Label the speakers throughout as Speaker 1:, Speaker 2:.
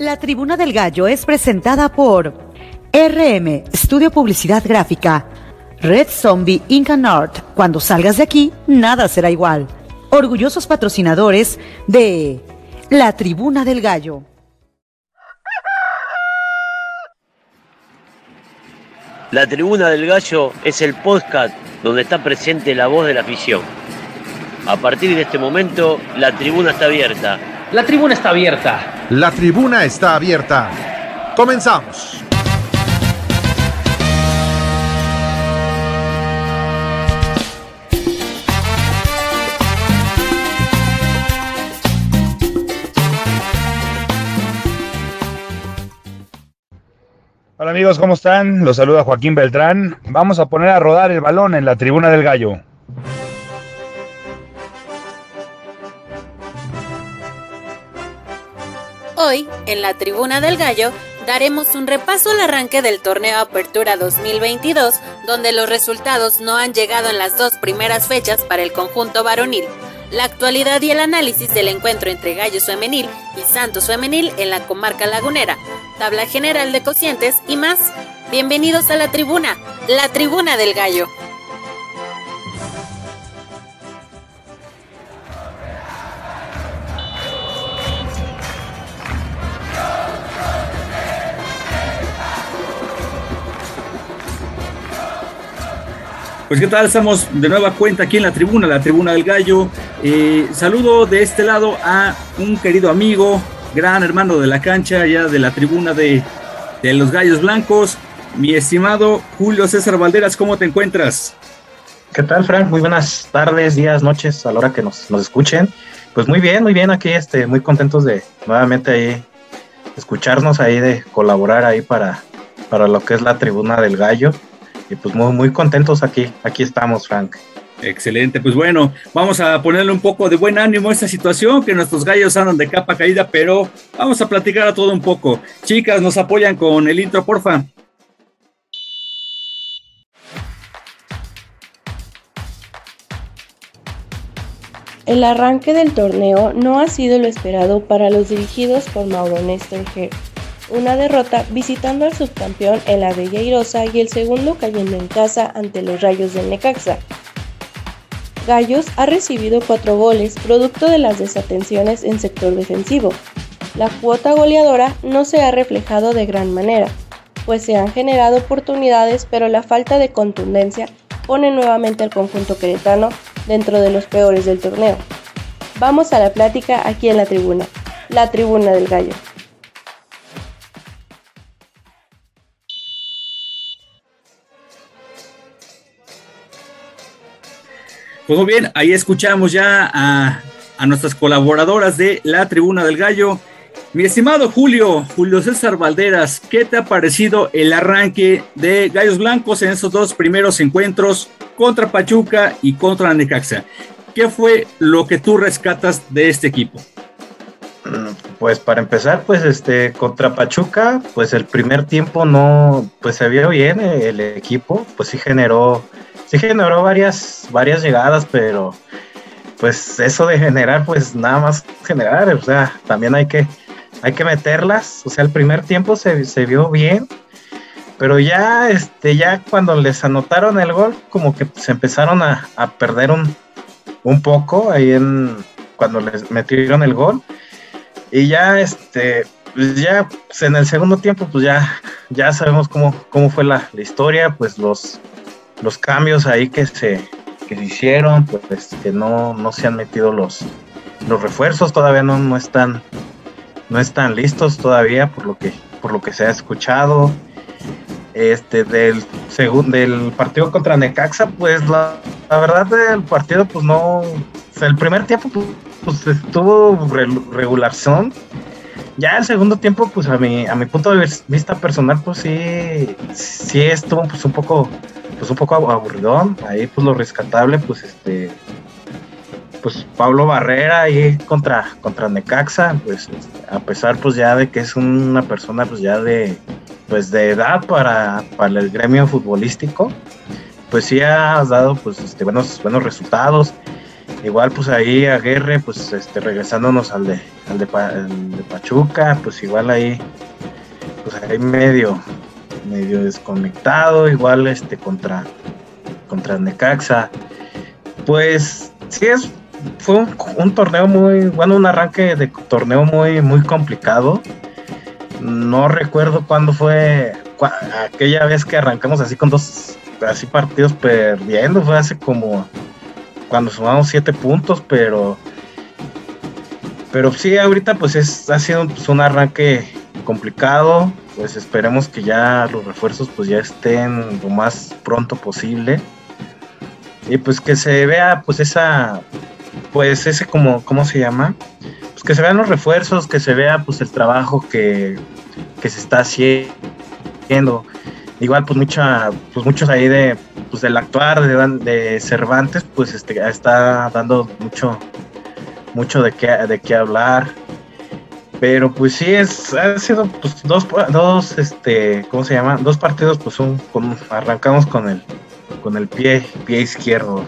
Speaker 1: La Tribuna del Gallo es presentada por RM, Estudio Publicidad Gráfica, Red Zombie Inca Art. Cuando salgas de aquí, nada será igual. Orgullosos patrocinadores de La Tribuna del Gallo.
Speaker 2: La Tribuna del Gallo es el podcast donde está presente la voz de la afición. A partir de este momento, la tribuna está abierta.
Speaker 3: La tribuna está abierta.
Speaker 4: La tribuna está abierta. Comenzamos.
Speaker 5: Hola amigos, ¿cómo están? Los saluda Joaquín Beltrán. Vamos a poner a rodar el balón en la tribuna del gallo.
Speaker 6: Hoy, en la Tribuna del Gallo, daremos un repaso al arranque del torneo Apertura 2022, donde los resultados no han llegado en las dos primeras fechas para el conjunto varonil. La actualidad y el análisis del encuentro entre Gallos Femenil y Santos Femenil en la comarca lagunera, tabla general de cocientes y más. Bienvenidos a la tribuna, la tribuna del gallo.
Speaker 7: Pues qué tal, estamos de nueva cuenta aquí en la tribuna, la tribuna del gallo. Eh, saludo de este lado a un querido amigo, gran hermano de la cancha, ya de la tribuna de, de los gallos blancos, mi estimado Julio César Valderas, ¿cómo te encuentras?
Speaker 8: ¿Qué tal, Frank? Muy buenas tardes, días, noches, a la hora que nos, nos escuchen. Pues muy bien, muy bien aquí, este, muy contentos de nuevamente ahí escucharnos ahí, de colaborar ahí para, para lo que es la tribuna del gallo y pues muy, muy contentos aquí, aquí estamos, Frank.
Speaker 7: Excelente, pues bueno, vamos a ponerle un poco de buen ánimo a esta situación, que nuestros gallos andan de capa caída, pero vamos a platicar a todo un poco. Chicas, nos apoyan con el intro, porfa.
Speaker 9: El arranque del torneo no ha sido lo esperado para los dirigidos por Mauro Néstor Ger una derrota visitando al subcampeón en la Bella Irosa y el segundo cayendo en casa ante los Rayos del Necaxa. Gallos ha recibido cuatro goles producto de las desatenciones en sector defensivo. La cuota goleadora no se ha reflejado de gran manera, pues se han generado oportunidades pero la falta de contundencia pone nuevamente al conjunto queretano dentro de los peores del torneo. Vamos a la plática aquí en la tribuna, la tribuna del gallo.
Speaker 7: Pues muy bien, ahí escuchamos ya a, nuestras colaboradoras de la Tribuna del Gallo. Mi estimado Julio, Julio César Valderas, ¿qué te ha parecido el arranque de Gallos Blancos en esos dos primeros encuentros contra Pachuca y contra Necaxa? ¿Qué fue lo que tú rescatas de este equipo?
Speaker 8: Pues para empezar, pues este contra Pachuca, pues el primer tiempo no, pues se vio bien el equipo, pues sí generó sí generó varias, varias llegadas, pero pues eso de generar, pues nada más generar, o sea, también hay que, hay que meterlas, o sea, el primer tiempo se, vio bien, pero ya, este, ya cuando les anotaron el gol, como que se empezaron a, perder un, un poco ahí en, cuando les metieron el gol, y ya, este, pues ya pues en el segundo tiempo, pues ya, ya sabemos cómo, cómo fue la, la historia, pues los los cambios ahí que se, que se hicieron, pues que no, no se han metido los, los refuerzos, todavía no, no están no están listos todavía por lo que por lo que se ha escuchado. Este del segundo del partido contra Necaxa, pues la, verdad del partido pues no el primer tiempo pues, pues estuvo regular son. Ya el segundo tiempo, pues a mi, a mi punto de vista personal, pues sí, sí estuvo pues un poco pues un poco aburridón. Ahí pues lo rescatable, pues este pues Pablo Barrera ahí contra, contra Necaxa, pues a pesar pues ya de que es una persona pues ya de pues de edad para, para el gremio futbolístico, pues sí ha dado pues este buenos, buenos resultados. Igual pues ahí Aguerre, pues este, regresándonos al de, al de, Pachuca, pues igual ahí, pues ahí medio, medio desconectado, igual este contra, contra Necaxa. Pues sí es, fue un, torneo muy, bueno, un arranque de torneo muy, muy complicado. No recuerdo cuándo fue aquella vez que arrancamos así con dos así partidos perdiendo, fue hace como cuando sumamos siete puntos, pero pero sí ahorita pues es ha sido pues, un arranque complicado, pues esperemos que ya los refuerzos pues ya estén lo más pronto posible. Y pues que se vea pues esa pues ese como cómo se llama pues que se vean los refuerzos que se vea pues el trabajo que, que se está haciendo. Igual pues mucha pues muchos ahí de pues del actuar de, Cervantes pues este está dando mucho mucho de qué de qué hablar pero pues sí es ha sido pues dos dos este cómo se llama dos partidos pues un, arrancamos con el con el pie pie izquierdo.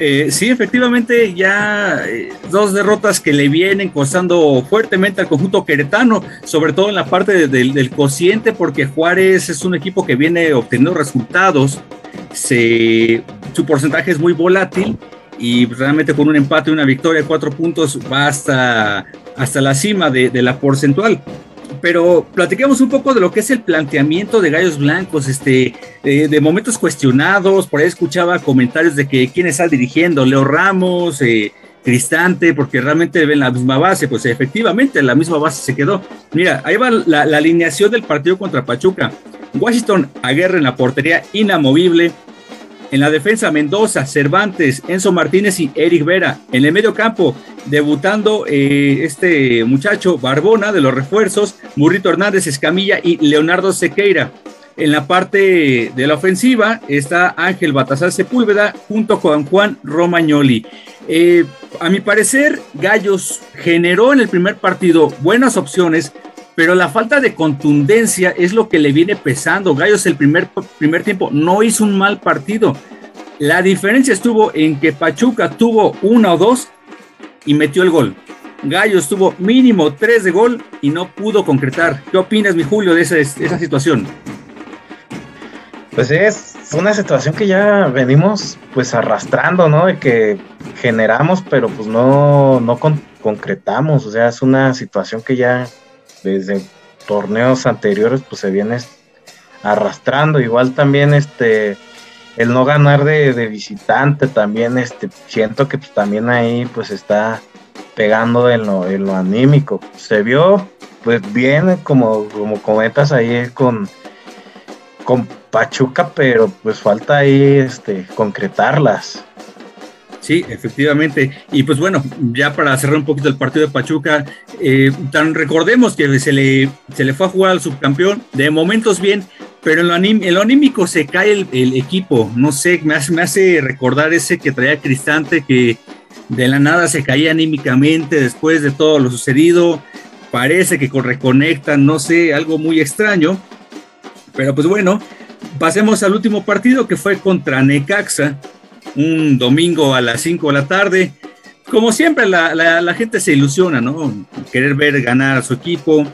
Speaker 7: Eh, sí, efectivamente, ya eh, dos derrotas que le vienen costando fuertemente al conjunto queretano, sobre todo en la parte del cociente, porque Juárez es un equipo que viene obteniendo resultados, su porcentaje es muy volátil y realmente con un empate una victoria cuatro puntos va hasta, la cima de la porcentual pero platiquemos un poco de lo que es el planteamiento de Gallos Blancos, este, de momentos cuestionados, por ahí escuchaba comentarios de que quién está dirigiendo, Leo Ramos, eh, Cristante, porque realmente ven la misma base, pues efectivamente la misma base se quedó. Mira, ahí va la, alineación del partido contra Pachuca. Washington aguerra en la portería inamovible, en la defensa, Mendoza, Cervantes, Enzo Martínez y Eric Vera. En el medio campo, debutando eh, este muchacho Barbona de los refuerzos, Murrito Hernández, Escamilla y Leonardo Sequeira. En la parte de la ofensiva está Ángel Batazar Sepúlveda junto con Juan Romagnoli. Eh, a mi parecer, Gallos generó en el primer partido buenas opciones, pero la falta de contundencia es lo que le viene pesando. Gallos el primer, primer tiempo no hizo un mal partido. La diferencia estuvo en que Pachuca tuvo uno o dos y metió el gol. Gallos tuvo mínimo tres de gol y no pudo concretar. ¿Qué opinas, mi Julio, de esa, esa situación?
Speaker 8: Pues es una situación que ya venimos pues arrastrando, ¿no? De que generamos, pero pues no, no concretamos. O sea, es una situación que ya desde torneos anteriores pues se viene arrastrando. Igual también este el no ganar de, visitante también este siento que pues, también ahí pues está pegando en lo, en lo anímico. Se vio pues bien como, como comentas ahí con, con Pachuca, pero pues falta ahí este concretarlas.
Speaker 7: Sí, efectivamente. Y pues bueno, ya para cerrar un poquito el partido de Pachuca, eh, tan recordemos que se le, se le fue a jugar al subcampeón, de momentos bien, pero en lo, anímico se cae el, equipo. No sé, me hace, me hace recordar ese que traía Cristante que de la nada se caía anímicamente después de todo lo sucedido. Parece que reconectan, no sé, algo muy extraño. Pero pues bueno, pasemos al último partido que fue contra Necaxa un domingo a las 5 de la tarde. Como siempre, la, gente se ilusiona, ¿no? Querer ver ganar a su equipo.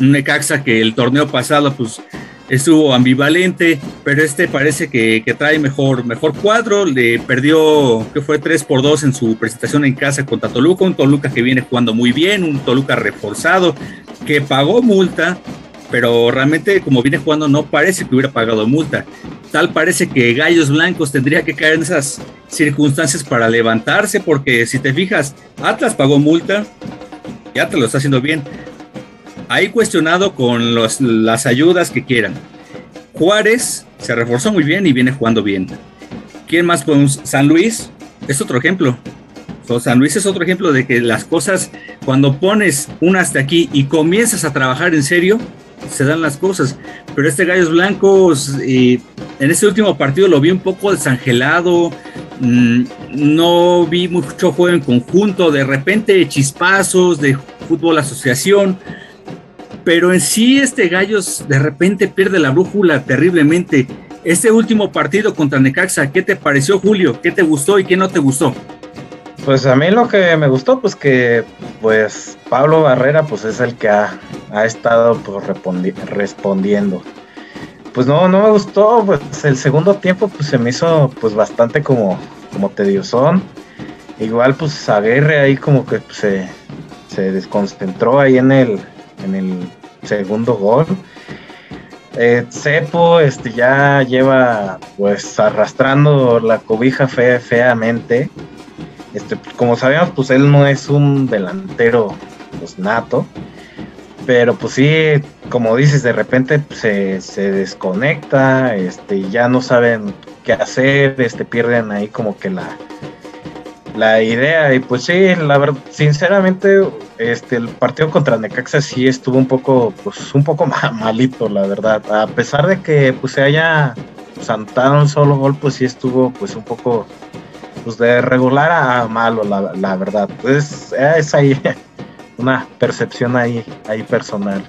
Speaker 7: Un Necaxa que el torneo pasado, pues, estuvo ambivalente, pero este parece que, trae mejor, mejor cuadro. Le perdió, que fue 3 por 2 en su presentación en casa contra Toluca. Un Toluca que viene jugando muy bien, un Toluca reforzado, que pagó multa, pero realmente como viene jugando no parece que hubiera pagado multa. Tal parece que Gallos Blancos tendría que caer en esas circunstancias para levantarse, porque si te fijas, Atlas pagó multa, ya te lo está haciendo bien. Ahí cuestionado con las ayudas que quieran. Juárez se reforzó muy bien y viene jugando bien. ¿Quién más podemos? San Luis es otro ejemplo. San Luis es otro ejemplo de que las cosas, cuando pones una hasta aquí y comienzas a trabajar en serio, se dan las cosas. Pero este Gallos Blancos, en este último partido lo vi un poco desangelado, mm, no vi mucho juego en conjunto, de repente chispazos de fútbol asociación, pero en sí este Gallos de repente pierde la brújula terriblemente. Este último partido contra Necaxa, ¿qué te pareció, Julio? ¿Qué te gustó y qué no te gustó?
Speaker 8: Pues a mí lo que me gustó, pues que pues Pablo Barrera pues es el que ha, estado pues, respondiendo. Pues no, no me gustó, pues el segundo tiempo pues se me hizo pues bastante como, como tediosón. Igual pues Aguirre ahí como que pues, se, se desconcentró ahí en el, en el segundo gol. Eh, Cepo este, ya lleva pues arrastrando la cobija fe, feamente. Este, como sabemos, pues él no es un delantero pues, nato. Pero pues sí, como dices, de repente se, se, desconecta, este, ya no saben qué hacer, este, pierden ahí como que la, la idea. Y pues sí, la verdad, sinceramente, este, el partido contra Necaxa sí estuvo un poco, pues, un poco malito, la verdad. A pesar de que pues se haya santado un solo gol, pues sí estuvo pues un poco pues de regular a malo, la, verdad. Pues es ahí una percepción ahí, ahí personal.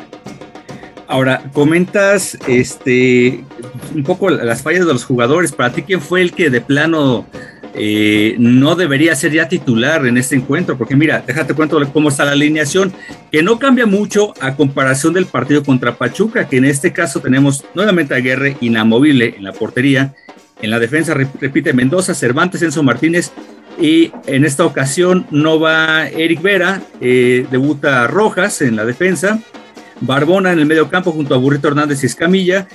Speaker 7: Ahora, comentas este un poco las fallas de los jugadores. Para ti, ¿quién fue el que de plano eh, no debería ser ya titular en este encuentro? Porque mira, déjate cuento cómo está la alineación, que no cambia mucho a comparación del partido contra Pachuca, que en este caso tenemos nuevamente a Guerre inamovible en la portería en la defensa repite Mendoza, Cervantes, Enzo Martínez y en esta ocasión no va Eric Vera, eh, debuta Rojas en la defensa, Barbona en el medio campo junto a Burrito Hernández y Escamilla.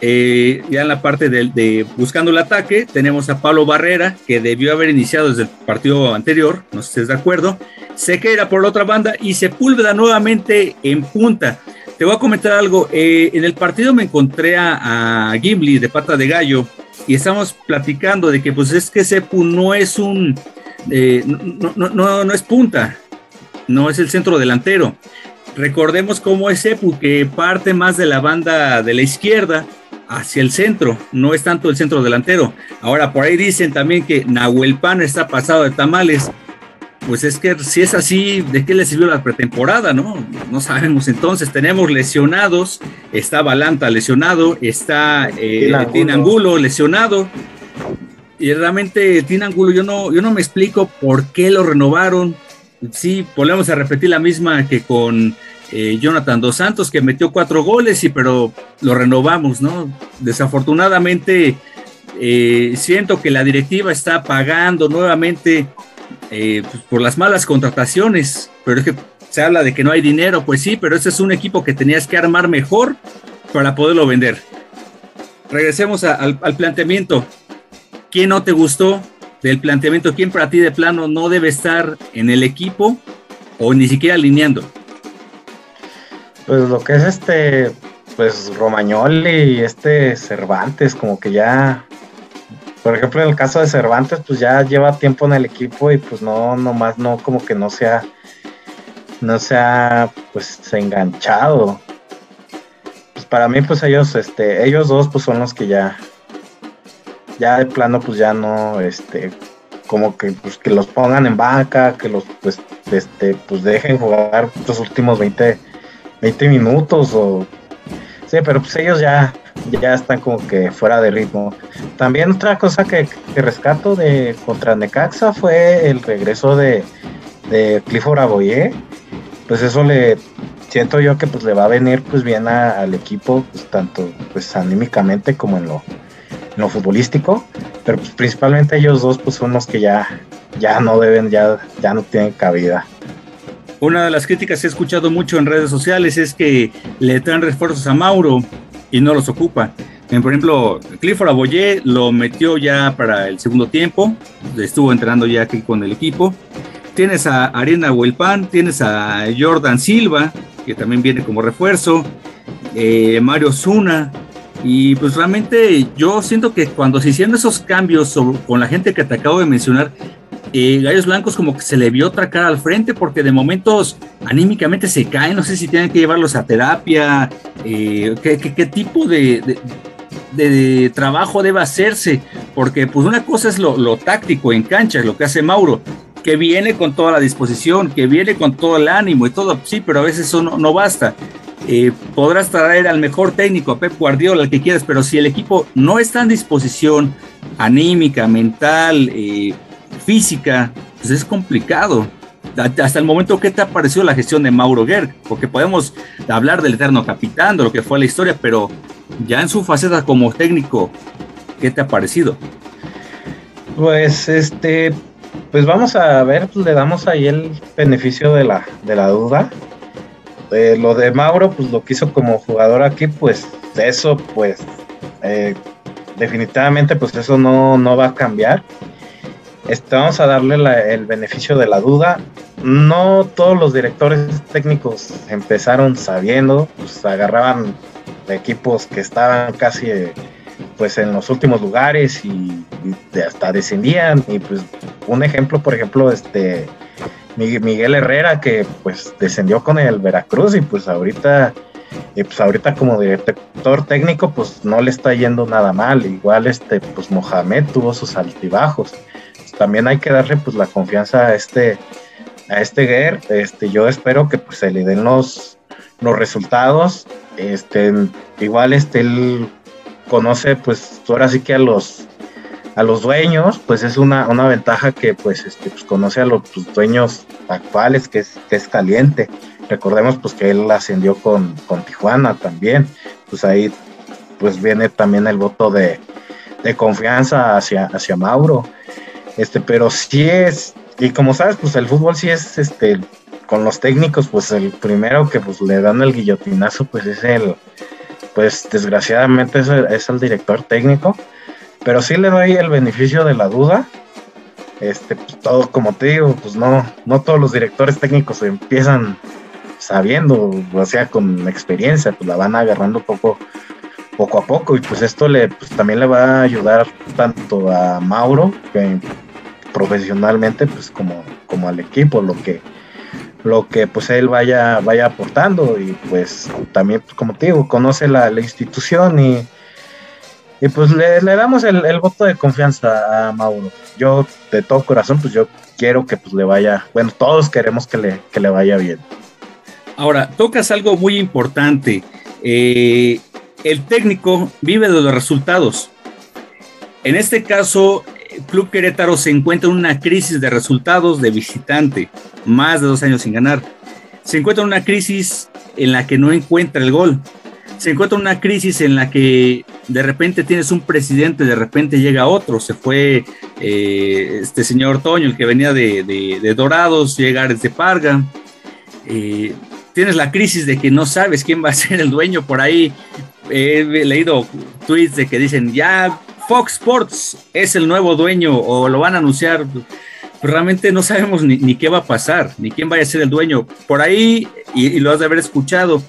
Speaker 7: Eh, ya en la parte de, buscando el ataque tenemos a Pablo Barrera que debió haber iniciado desde el partido anterior, no sé si estés de acuerdo. Sequeira por la otra banda y Sepúlveda nuevamente en punta. Te voy a comentar algo. Eh, en el partido me encontré a Gimli de pata de gallo y estamos platicando de que pues es que Sepu no es un, eh, no, no, no, no, es punta, no es el centro delantero. Recordemos cómo es Sepu, que parte más de la banda de la izquierda hacia el centro, no es tanto el centro delantero. Ahora, por ahí dicen también que Nahuel Pan está pasado de tamales pues es que si es así, ¿de qué le sirvió la pretemporada, no? No sabemos. Entonces, tenemos lesionados, está Balanta lesionado, está eh, Tinangulo lesionado. Y realmente Tinangulo, yo no, yo no me explico por qué lo renovaron. Sí, volvemos a repetir la misma que con eh, Jonathan Dos Santos, que metió cuatro goles, y pero lo renovamos, ¿no? Desafortunadamente, eh, siento que la directiva está pagando nuevamente eh, pues, por las malas contrataciones, pero es que se habla de que no hay dinero, pues sí, pero ese es un equipo que tenías que armar mejor para poderlo vender. Regresemos al, planteamiento. ¿Quién no te gustó del planteamiento? ¿Quién para ti de plano no debe estar en el equipo o ni siquiera alineando?
Speaker 8: Pues lo que es este, pues Romagnoli y este Cervantes, como que ya por ejemplo, en el caso de Cervantes, pues ya lleva tiempo en el equipo y pues no, nomás no, como que no se ha, no se ha, pues, enganchado. Pues para mí, pues ellos, este, ellos dos, pues son los que ya, ya de plano, pues ya no, este, como que, pues, que los pongan en banca, que los, pues, este, pues dejen jugar los últimos 20, 20 minutos o, sí, pero pues ellos ya, ya están como que fuera de ritmo. También otra cosa que, rescato de contra Necaxa fue el regreso de, de Clifford Aboye. Pues eso le siento yo que pues le va a venir pues bien al equipo, pues, tanto pues anímicamente como en lo, en lo futbolístico. Pero pues principalmente ellos dos pues son los que ya, ya no deben, ya, ya no tienen cabida.
Speaker 7: Una de las críticas que he escuchado mucho en redes sociales es que le traen refuerzos a Mauro y no los ocupa. Por ejemplo, Clifford Aboye lo metió ya para el segundo tiempo, estuvo entrenando ya aquí con el equipo. Tienes a Arena Huelpan, tienes a Jordan Silva, que también viene como refuerzo, eh, Mario Zuna, y pues realmente yo siento que cuando se hicieron esos cambios con la gente que te acabo de mencionar, Gallos Blancos como que se le vio otra cara al frente porque de momentos anímicamente se caen, no sé si tienen que llevarlos a terapia, eh, qué, tipo de, de, trabajo debe hacerse, porque pues una cosa es lo, táctico en cancha, lo que hace Mauro, que viene con toda la disposición, que viene con todo el ánimo y todo, sí, pero a veces eso no, basta. eh, podrás traer al mejor técnico, a Pep Guardiola, al que quieras, pero si el equipo no está en disposición anímica, mental, eh, física, pues es complicado. Hasta el momento, ¿qué te ha parecido la gestión de Mauro Gerg? Porque podemos hablar del eterno capitán, de lo que fue la historia, pero ya en su faceta como técnico, ¿qué te ha parecido?
Speaker 8: Pues este, pues vamos a ver, pues le damos ahí el beneficio de la, de la duda. Eh, lo de Mauro, pues lo que hizo como jugador aquí, pues eso, pues eh, definitivamente, pues eso no, no va a cambiar. Este, vamos a darle el beneficio de la duda. No todos los directores técnicos empezaron sabiendo, pues agarraban equipos que estaban casi pues en los últimos lugares y, hasta descendían. Y pues un ejemplo por ejemplo este Miguel Herrera que pues descendió con el Veracruz y pues ahorita y pues ahorita como director técnico pues no le está yendo nada mal. Igual este pues Mohamed tuvo sus altibajos también hay que darle pues la confianza a este a este Guer este yo espero que pues se le den los los resultados. Este igual este él conoce pues ahora sí que a los a los dueños pues es una, una ventaja que pues este pues conoce a los pues, dueños actuales que es, que es caliente. Recordemos pues que él ascendió con, con Tijuana también. Pues ahí pues viene también el voto de, de confianza hacia, hacia Mauro este pero sí es y como sabes pues el fútbol sí es este con los técnicos pues el primero que pues le dan el guillotinazo pues es el pues desgraciadamente es el, director técnico, pero sí le doy el beneficio de la duda. Este, pues, todo, como te digo, pues no, no todos los directores técnicos empiezan sabiendo, o sea, con experiencia, pues la van agarrando poco, poco a poco, y pues esto le, pues también le va a ayudar tanto a Mauro, que profesionalmente, pues como, como al equipo, lo que lo que pues él vaya, vaya aportando y pues también, pues, como te digo, conoce la, institución y, y pues le, damos el, voto de confianza a Mauro. Yo de todo corazón, pues yo quiero que pues le vaya, bueno, todos queremos que le, que le vaya bien.
Speaker 7: Ahora, tocas algo muy importante. Eh, el técnico vive de los resultados. En este caso, Club Querétaro se encuentra en una crisis de resultados de visitante, más de dos años sin ganar. Se encuentra en una crisis en la que no encuentra el gol. Se encuentra en una crisis en la que de repente tienes un presidente, de repente llega otro. Se fue eh, este señor Toño, el que venía de, Dorados, llega desde Parga. Eh, tienes la crisis de que no sabes quién va a ser el dueño por ahí. He leído tweets de que dicen ya Fox Sports es el nuevo dueño o lo van a anunciar. Realmente no sabemos ni, qué va a pasar, ni quién vaya a ser el dueño. Por ahí, y, lo has de haber escuchado,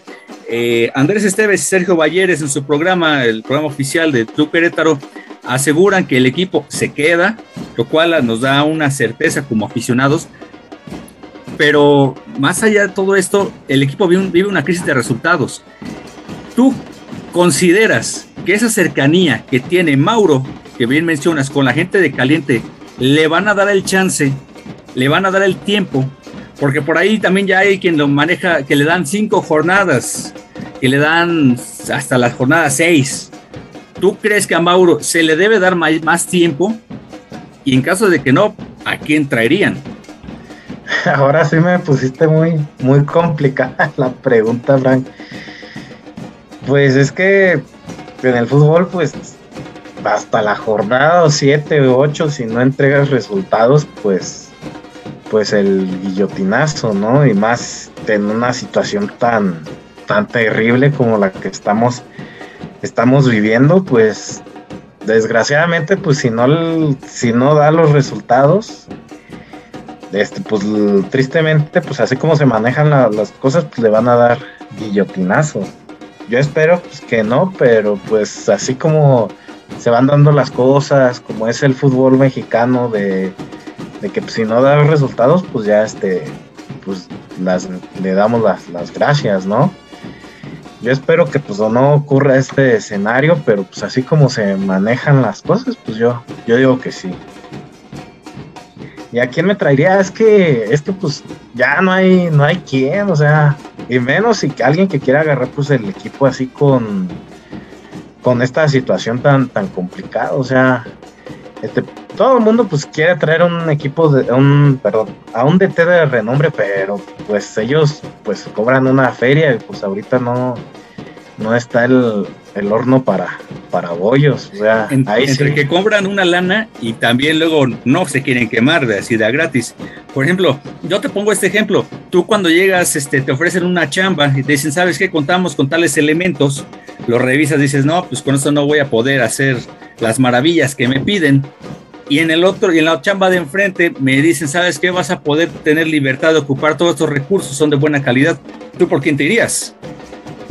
Speaker 7: eh, Andrés Esteves y Sergio Valleres en su programa, el programa oficial de Club Querétaro, aseguran que el equipo se queda, lo cual nos da una certeza como aficionados. Pero más allá de todo esto, el equipo vive, vive una crisis de resultados. ¿Tú consideras que esa cercanía que tiene Mauro, que bien mencionas, con la gente de Caliente, le van a dar el chance, le van a dar el tiempo, porque por ahí también ya hay quien lo maneja, que le dan cinco jornadas, que le dan hasta la jornada seis. ¿Tú crees que a Mauro se le debe dar más, tiempo? Y en caso de que no, ¿a quién traerían?
Speaker 8: Ahora sí me pusiste muy, muy complicada la pregunta, Frank. Pues es que en el fútbol, pues hasta la jornada 7 o 8, si no entregas resultados, pues, pues el guillotinazo, ¿no? Y más en una situación tan, tan terrible como la que estamos, estamos viviendo, pues desgraciadamente, pues si no, si no da los resultados, este, pues tristemente, pues así como se manejan las cosas, pues le van a dar guillotinazo. Yo espero pues, que no, pero pues así como se van dando las cosas, como es el fútbol mexicano de, que pues, si no da resultados, pues ya este, pues las, le damos las, las gracias, ¿no? Yo espero que pues no ocurra este escenario, pero pues así como se manejan las cosas, pues yo, yo digo que sí. ¿Y a quién me traería? Es que, es que pues ya no hay, no hay quien, o sea, y menos si alguien que quiera agarrar pues el equipo así con, con esta situación tan, tan complicada, o sea, este, todo el mundo pues quiere traer un equipo de un, perdón, a un DT de renombre, pero pues ellos pues cobran una feria y pues ahorita no, no está el, el horno para, para bollos. O sea,
Speaker 7: ahí entre que cobran una lana y también luego no se quieren quemar de así de gratis. Por ejemplo, yo te pongo este ejemplo. Tú cuando llegas, este, te ofrecen una chamba y te dicen, ¿sabes qué? Contamos con tales elementos. Lo revisas, dices, no, pues con esto no voy a poder hacer las maravillas que me piden. Y en el otro, y en la chamba de enfrente me dicen, ¿sabes qué? Vas a poder tener libertad de ocupar todos estos recursos, son de buena calidad. ¿Tú por quién te irías?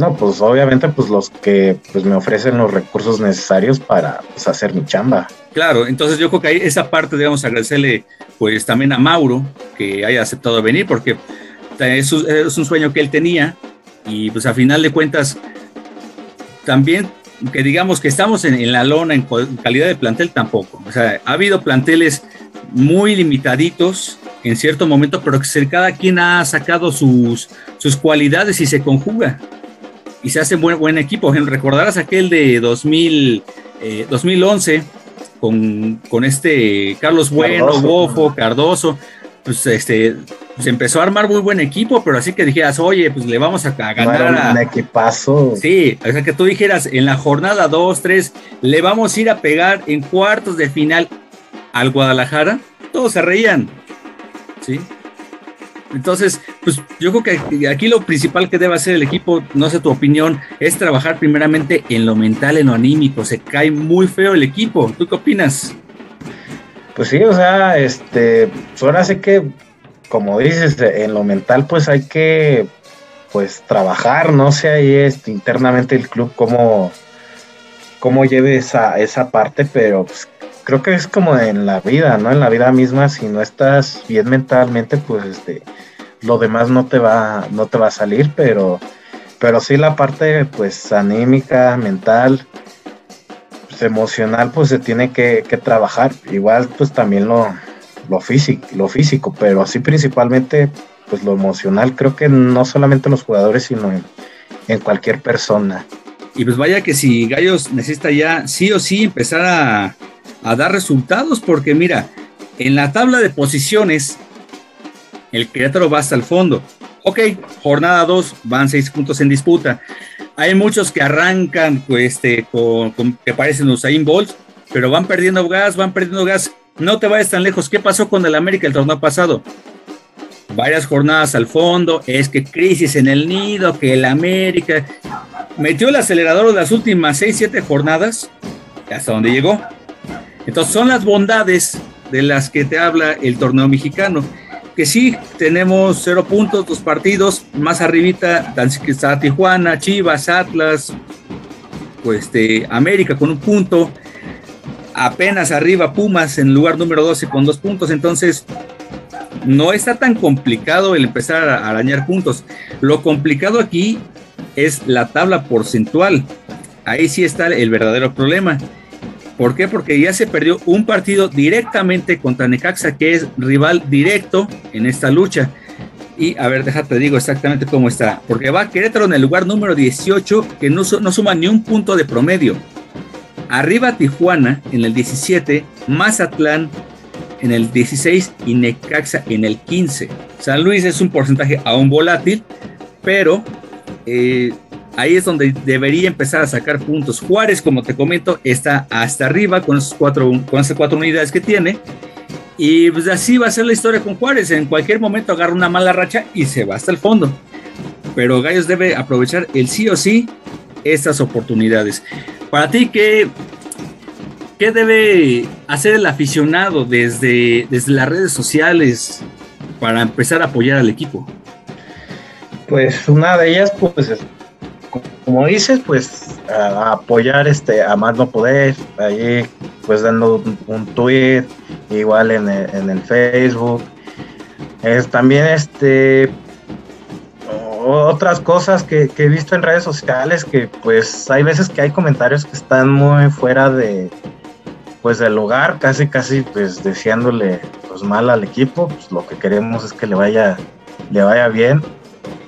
Speaker 8: No, pues obviamente pues los que pues me ofrecen los recursos necesarios para pues, hacer mi chamba.
Speaker 7: Claro, entonces yo creo que ahí esa parte debemos agradecerle pues también a Mauro que haya aceptado venir porque es, es un sueño que él tenía y pues a final de cuentas también que digamos que estamos en, en la lona en calidad de plantel tampoco. O sea, ha habido planteles muy limitaditos en cierto momento, pero que cada quien ha sacado sus, sus cualidades y se conjuga y se hace buen, buen equipo. Recordarás aquel de 2000, 2011 eh, con, con, este Carlos Bueno, Bofo, Cardoso. Pues este, se empezó a armar muy buen equipo, pero así que dijeras, oye, pues le vamos a, ganar.
Speaker 8: un equipazo.
Speaker 7: Sí, o sea que tú dijeras, en la jornada 2, 3, le vamos a ir a pegar en cuartos de final al Guadalajara. Todos se reían. Sí. Entonces, pues yo creo que aquí lo principal que debe hacer el equipo, no sé tu opinión, es trabajar primeramente en lo mental, en lo anímico. Se cae muy feo el equipo. ¿Tú qué opinas?
Speaker 8: Pues sí, o sea, este, ahora sé que, como dices, en lo mental, pues hay que, pues trabajar, no sé ahí este, internamente el club cómo, cómo lleve esa, esa parte, pero pues, creo que es como en la vida, ¿no? En la vida misma, si no estás bien mentalmente, pues este, lo demás no te va, no te va a salir, pero, pero sí la parte pues anímica, mental, pues, emocional, pues se tiene que, trabajar. Igual pues también lo, lo físico, lo físico, pero sí principalmente pues lo emocional, creo que no solamente los jugadores, sino en, en cualquier persona.
Speaker 7: Y pues vaya que si Gallos necesita ya sí o sí empezar a, a dar resultados, porque mira, en la tabla de posiciones, el Querétaro va hasta el fondo. Ok, jornada 2, van 6 puntos en disputa. Hay muchos que arrancan pues, este, con, que parecen Usain Bolt, pero van perdiendo gas, van perdiendo gas. No te vayas tan lejos. ¿Qué pasó con el América el torneo pasado? Varias jornadas al fondo, es que crisis en el nido, que el América metió el acelerador de las últimas 6, 7 jornadas, hasta donde llegó. Entonces son las bondades de las que te habla el torneo mexicano. Que sí, tenemos cero puntos, dos partidos, más arribita está Tijuana, Chivas, Atlas, pues este, América con un punto, apenas arriba Pumas en lugar número 12 con dos puntos, entonces no está tan complicado el empezar a arañar puntos. Lo complicado aquí es la tabla porcentual. Ahí sí está el verdadero problema. ¿Por qué? Porque ya se perdió un partido directamente contra Necaxa, que es rival directo en esta lucha. Y a ver, déjate, digo exactamente cómo está. Porque va Querétaro en el lugar número 18, que no, no suma ni un punto de promedio. Arriba Tijuana en el 17, Mazatlán en el 16 y Necaxa en el 15. San Luis es un porcentaje aún volátil, pero eh, ahí es donde debería empezar a sacar puntos. Juárez, como te comento, está hasta arriba con, esos cuatro, con esas cuatro unidades que tiene. Y pues así va a ser la historia con Juárez. En cualquier momento agarra una mala racha y se va hasta el fondo. Pero Gallos debe aprovechar el sí o sí estas oportunidades. Para ti, ¿qué, qué debe hacer el aficionado desde, desde las redes sociales para empezar a apoyar al equipo?
Speaker 8: Pues una de ellas, pues como dices, pues apoyar este a más no poder, ahí pues dando un, tweet, igual en el, Facebook. Es también este otras cosas que, he visto en redes sociales que pues hay veces que hay comentarios que están muy fuera de pues del lugar, casi casi pues deseándole pues mal al equipo, pues lo que queremos es que le vaya, le vaya bien.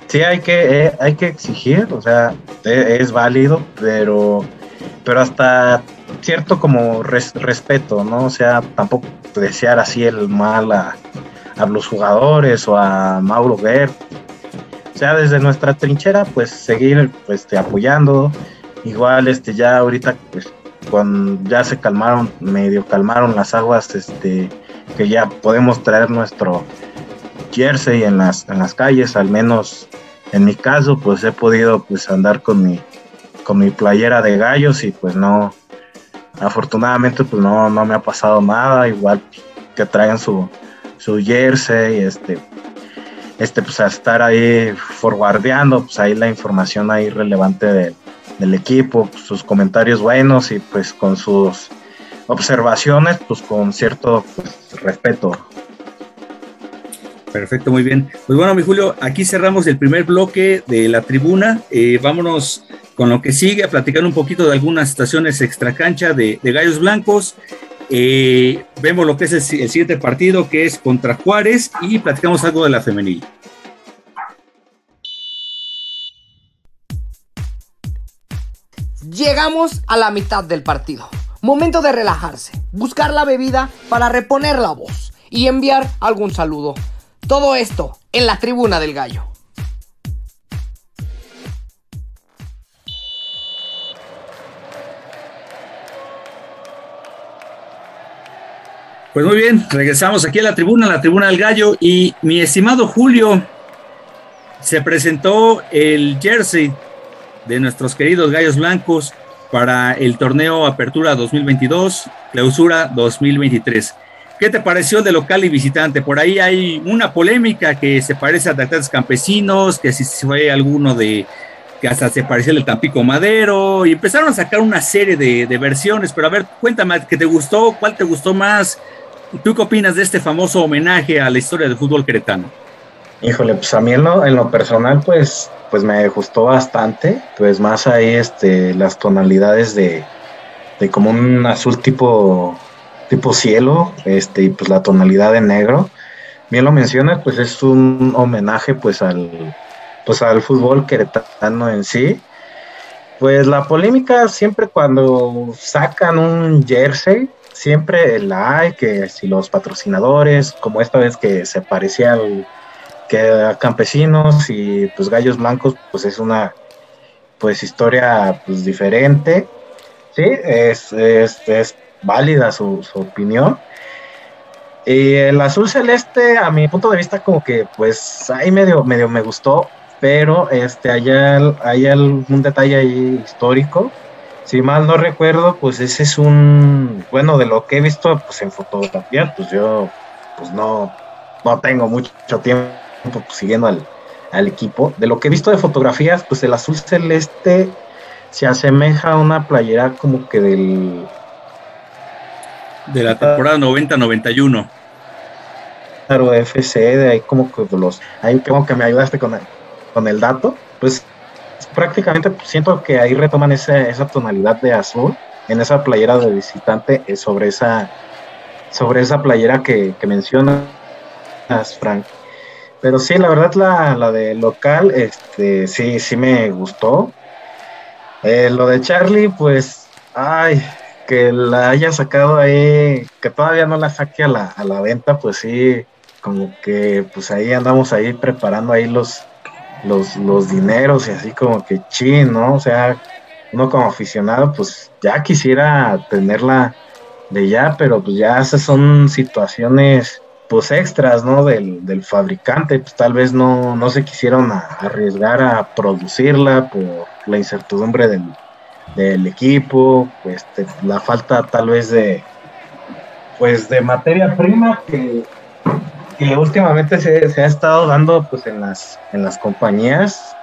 Speaker 8: Sí hay que, eh, hay que exigir, o sea, e, es válido, pero, pero hasta cierto como respeto, ¿no? O sea, tampoco desear así el mal a, los jugadores o a Mauro Guerra. O sea, desde nuestra trinchera, pues seguir pues, apoyando. Igual, este, ya ahorita, pues, cuando ya se calmaron, medio calmaron las aguas, este, que ya podemos traer nuestro jersey en las, en las calles, al menos en mi caso, pues he podido pues andar con mi, con mi playera de gallos y pues no, afortunadamente pues no, no me ha pasado nada, igual que traigan su, su jersey, este, este, pues a estar ahí forwardeando, pues ahí la información ahí relevante del equipo, pues, sus comentarios buenos y pues con sus observaciones, pues con cierto pues, respeto.
Speaker 7: Perfecto, muy bien. Pues bueno, mi Julio, aquí cerramos el primer bloque de la tribuna. Eh, vámonos con lo que sigue a platicar un poquito de algunas estaciones extracancha de, de Gallos Blancos. Eh, vemos lo que es el, siguiente partido, que es contra Juárez, y platicamos algo de la femenil.
Speaker 10: Llegamos a la mitad del partido. Momento de relajarse, buscar la bebida para reponer la voz y enviar algún saludo. Todo esto en la tribuna del gallo.
Speaker 7: Pues muy bien, regresamos aquí a la tribuna, la tribuna del gallo y mi estimado Julio, se presentó el jersey de nuestros queridos gallos blancos para el torneo Apertura 2022, Clausura 2023. ¿Qué te pareció de local y visitante? Por ahí hay una polémica que se parece a Tratantes Campesinos, que si fue alguno de que hasta se parecía el Tampico Madero, y empezaron a sacar una serie de, versiones, pero a ver, cuéntame, ¿qué te gustó? ¿Cuál te gustó más? ¿Tú qué opinas de este famoso homenaje a la historia del fútbol queretano?
Speaker 8: Híjole, pues a mí en lo, personal, pues, pues me gustó bastante, pues más ahí este, las tonalidades de, de como un azul tipo tipo cielo, este, y pues la tonalidad de negro. Bien lo mencionas, pues es un homenaje pues al, pues al fútbol queretano en sí. Pues la polémica siempre cuando sacan un jersey, siempre la hay, que si los patrocinadores, como esta vez que se parecía al, que campesinos y pues gallos blancos, pues es una pues historia pues diferente. Sí, es, es, es válida su, opinión. Y el azul celeste, a mi punto de vista, como que pues ahí medio, medio me gustó, pero este, hay, hay algún detalle ahí histórico. Si mal no recuerdo, pues ese es un, bueno, de lo que he visto pues en fotografía, pues yo pues no, no tengo mucho tiempo siguiendo al, al equipo. De lo que he visto de fotografías, pues el azul celeste se asemeja a una playera como que del
Speaker 7: de la temporada 90-91.
Speaker 8: Claro, FC, de ahí como que los, ahí como que me ayudaste con el, con el dato, pues prácticamente siento que ahí retoman esa, esa tonalidad de azul en esa playera de visitante eh, sobre esa sobre esa playera que, que mencionas, Frank. Pero sí, la verdad la, la de local, este, sí, sí me gustó. Eh, lo de Charlie, pues, ay, que la haya sacado ahí, que todavía no la saque a la, a la venta, pues sí, como que pues ahí andamos ahí preparando ahí los, los, los dineros y así como que chin, ¿no? O sea, uno como aficionado pues ya quisiera tenerla de ya, pero pues ya esas son situaciones pues extras, ¿no? Del, del fabricante, pues tal vez no, no se quisieron arriesgar a producirla por la incertidumbre del, del equipo, pues la falta tal vez de pues de materia prima que, últimamente se, ha estado dando pues en las en las compañías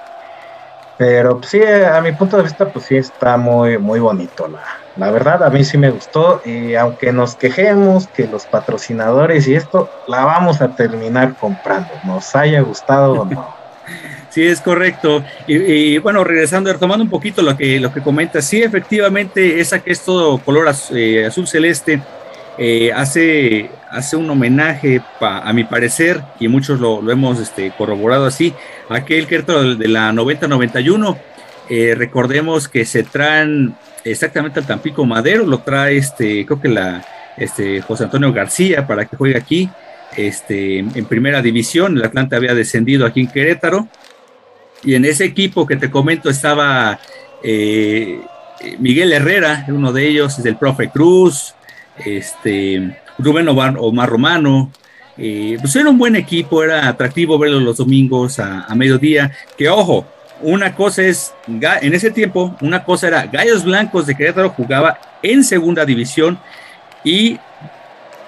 Speaker 8: pero pues, sí a mi punto de vista pues sí está muy muy bonito la, la verdad a mí sí me gustó y aunque nos quejemos que los patrocinadores y esto la vamos a terminar comprando nos haya gustado o no
Speaker 7: Sí, es correcto. Y, bueno, regresando, retomando un poquito lo que, lo que comenta, sí, efectivamente, esa que es todo color eh, azul celeste, eh, hace, hace un homenaje, a mi parecer, y muchos lo, hemos este, corroborado así, aquel Querétaro de la 90-91. Eh, recordemos que se traen exactamente al Tampico Madero, lo trae este, creo que la este, José Antonio García para que juegue aquí. Este, en primera división, el Atlante había descendido aquí en Querétaro, y en ese equipo que te comento estaba eh, Miguel Herrera, uno de ellos, del profe Cruz, este, Rubén Omar, Romano. Eh, pues era un buen equipo, era atractivo verlo los domingos a, mediodía. Que ojo, una cosa es, en ese tiempo, una cosa era Gallos Blancos de Querétaro jugaba en segunda división y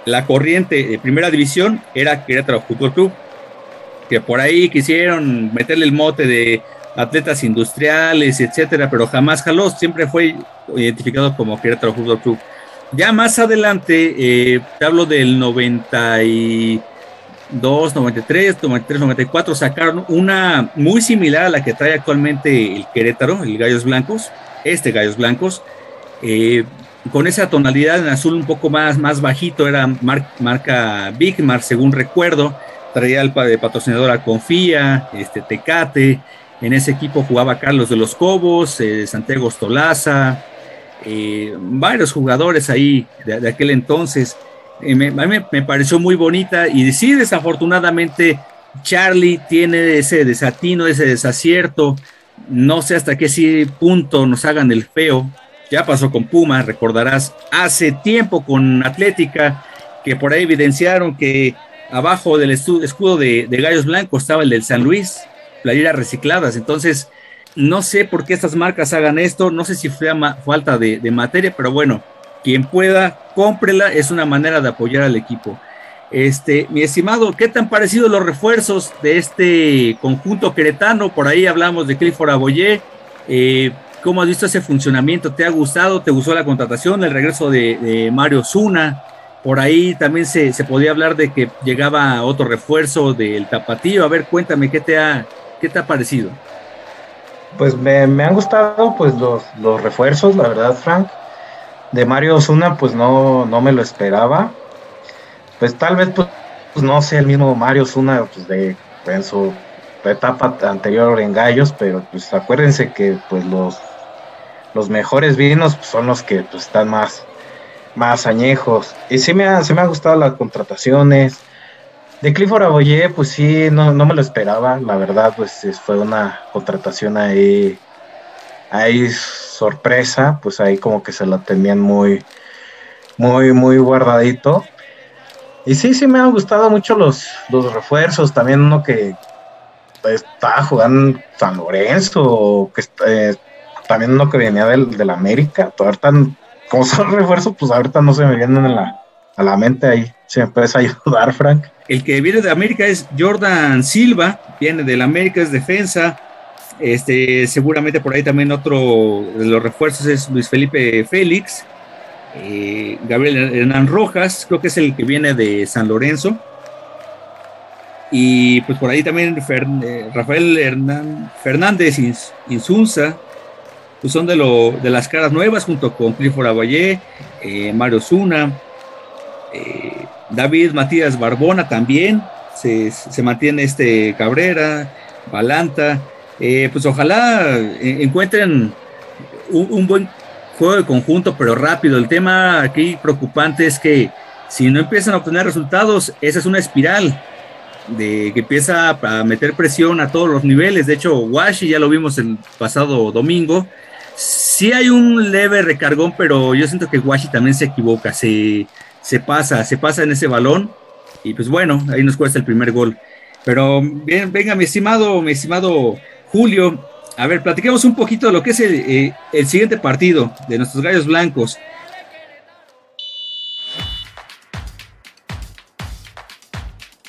Speaker 7: la corriente de primera división era Querétaro Fútbol Club, que por ahí quisieron meterle el mote de atletas industriales, etcétera, pero jamás jaló, siempre fue identificado como Querétaro Fútbol Club. Ya más adelante, eh, te hablo del 92, 93, 93, 94, sacaron una muy similar a la que trae actualmente el Querétaro, el Gallos Blancos, este Gallos Blancos, eh, con esa tonalidad en azul un poco más, más bajito, era marca Bigmar, según recuerdo, traía el patrocinador a Confía, este, Tecate, en ese equipo jugaba Carlos de los Cobos, eh, Santiago Stolaza, eh, varios jugadores ahí de, aquel entonces. Eh, me, pareció muy bonita y sí, desafortunadamente, Charlie tiene ese desatino, ese desacierto. No sé hasta qué punto nos hagan el feo. Ya pasó con Puma, recordarás, hace tiempo con Atlética, que por ahí evidenciaron que abajo del escudo de, de Gallos Blancos estaba el del San Luis, playeras recicladas. Entonces, no sé por qué estas marcas hagan esto, no sé si fue falta de, materia, pero bueno, quien pueda, cómprela, es una manera de apoyar al equipo. Este, mi estimado, ¿qué tan parecido los refuerzos de este conjunto queretano? Por ahí hablamos de Clifford Aboyé. Eh, ¿Cómo has visto ese funcionamiento? ¿Te ha gustado? ¿Te gustó la contratación? El regreso de, Mario Zuna. Por ahí también se, se, podía hablar de que llegaba otro refuerzo del Tapatío. A ver, cuéntame, ¿qué te ha, qué te ha parecido?
Speaker 8: Pues me, han gustado pues los, los, refuerzos, la verdad, Frank. De Mario Osuna, pues no, no me lo esperaba. Pues tal vez, pues, no sea el mismo Mario Osuna pues, de, en su etapa anterior en Gallos, pero pues acuérdense que pues los, los mejores vinos pues, son los que pues, están más, más añejos. Y sí me, sí me han gustado las contrataciones de Clifford Aboyé, pues sí, no, no me lo esperaba, la verdad, pues fue una contratación ahí, ahí sorpresa, pues ahí como que se la tenían muy, muy, muy guardadito. Y sí, sí me han gustado mucho los, los refuerzos, también uno que estaba jugando San Lorenzo, que eh, también uno que venía del, del América, ahorita, como son refuerzos, pues ahorita no se me vienen a la mente ahí, si me puedes ayudar, Frank.
Speaker 7: El que viene de América es Jordan Silva, viene del América, es defensa. Este, seguramente por ahí también otro de los refuerzos es Luis Felipe Félix. Eh, Gabriel Hernán Rojas, creo que es el que viene de San Lorenzo. Y pues por ahí también eh, Rafael Hernán, Fernández Insunza, pues son de, lo, de las caras nuevas junto con Clifford Abayé, eh, Mario Zuna, David Matías Barbona también, se, mantiene este Cabrera, Balanta, eh, pues ojalá eh, encuentren un, buen juego de conjunto, pero rápido. El tema aquí preocupante es que si no empiezan a obtener resultados, esa es una espiral de que empieza a meter presión a todos los niveles. De hecho, Washi ya lo vimos el pasado domingo. Sí hay un leve recargón, pero yo siento que Washi también se equivoca, se, se pasa, se pasa en ese balón y pues bueno, ahí nos cuesta el primer gol. Pero bien, venga, mi estimado, mi estimado Julio, a ver, platiquemos un poquito de lo que es el, eh, siguiente partido de nuestros gallos blancos.